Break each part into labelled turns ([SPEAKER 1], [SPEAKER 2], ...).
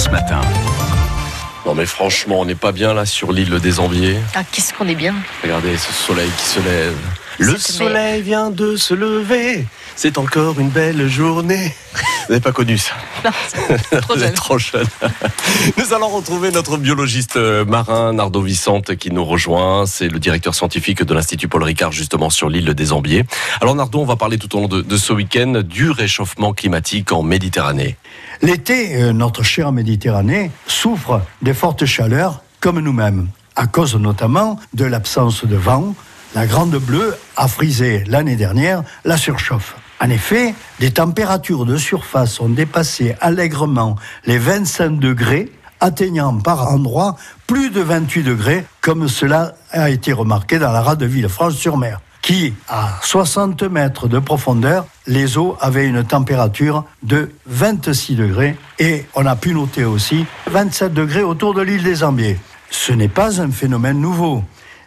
[SPEAKER 1] France Matin.
[SPEAKER 2] Non mais franchement, on n'est pas bien là sur l'île des Ambiers.
[SPEAKER 3] Ah, qu'est-ce qu'on est bien.
[SPEAKER 2] Regardez ce soleil qui se lève. Le soleil vient de se lever. C'est encore une belle journée. Vous n'avez pas connu ça
[SPEAKER 3] Non, c'est trop
[SPEAKER 2] Vous
[SPEAKER 3] jeune.
[SPEAKER 2] êtes trop jeune. Nous allons retrouver notre biologiste euh, marin, Nardo Vicente, qui nous rejoint. C'est le directeur scientifique de l'Institut Paul Ricard, justement sur l'île des Ambiers. Alors Nardo, on va parler tout au long de, de ce week-end du réchauffement climatique en Méditerranée.
[SPEAKER 4] L'été, euh, notre chère Méditerranée souffre des fortes chaleurs comme nous-mêmes, à cause notamment de l'absence de vent. La Grande Bleue a frisé l'année dernière la surchauffe. En effet, les températures de surface ont dépassé allègrement les 25 degrés, atteignant par endroits plus de 28 degrés, comme cela a été remarqué dans la rade de Villefranche-sur-Mer qui, à 60 mètres de profondeur, les eaux avaient une température de 26 degrés et on a pu noter aussi 27 degrés autour de l'île des Ambiers. Ce n'est pas un phénomène nouveau,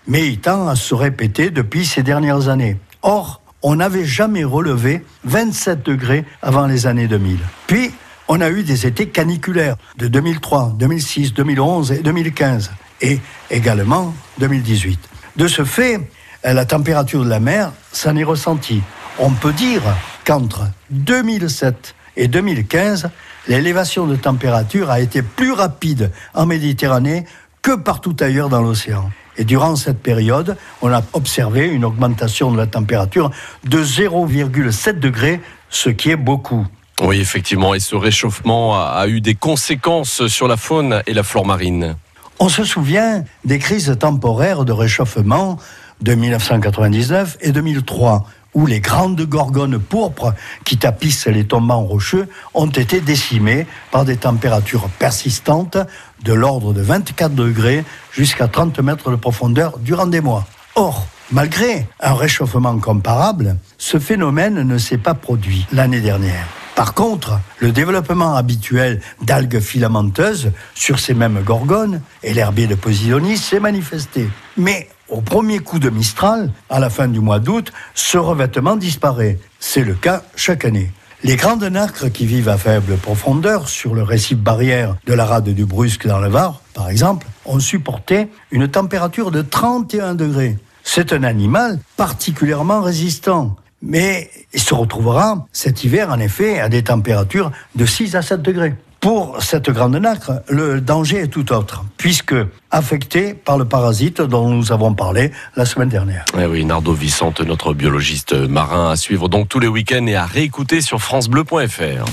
[SPEAKER 4] mais il tend à se répéter depuis ces dernières années. Or, on n'avait jamais relevé 27 degrés avant les années 2000. Puis, on a eu des étés caniculaires de 2003, 2006, 2011 et 2015, et également 2018. De ce fait, la température de la mer s'en est ressentie. On peut dire qu'entre 2007 et 2015, l'élévation de température a été plus rapide en Méditerranée que partout ailleurs dans l'océan. Et durant cette période, on a observé une augmentation de la température de 0,7 degrés, ce qui est beaucoup.
[SPEAKER 2] Oui, effectivement, et ce réchauffement a, a eu des conséquences sur la faune et la flore marine.
[SPEAKER 4] On se souvient des crises temporaires de réchauffement de 1999 et 2003, où les grandes gorgones pourpres qui tapissent les tombants rocheux ont été décimées par des températures persistantes de l'ordre de 24 degrés jusqu'à 30 mètres de profondeur durant des mois. Or, malgré un réchauffement comparable, ce phénomène ne s'est pas produit l'année dernière. Par contre, le développement habituel d'algues filamenteuses sur ces mêmes gorgones et l'herbier de Posidonie s'est manifesté. Mais au premier coup de Mistral, à la fin du mois d'août, ce revêtement disparaît. C'est le cas chaque année. Les grandes nacres qui vivent à faible profondeur sur le récif barrière de la rade du Brusque dans le Var, par exemple, ont supporté une température de 31 degrés. C'est un animal particulièrement résistant. Mais il se retrouvera cet hiver, en effet, à des températures de 6 à 7 degrés. Pour cette grande nacre, le danger est tout autre, puisque affecté par le parasite dont nous avons parlé la semaine dernière.
[SPEAKER 2] Eh oui, Nardo Vicente, notre biologiste marin, à suivre donc tous les week-ends et à réécouter sur FranceBleu.fr.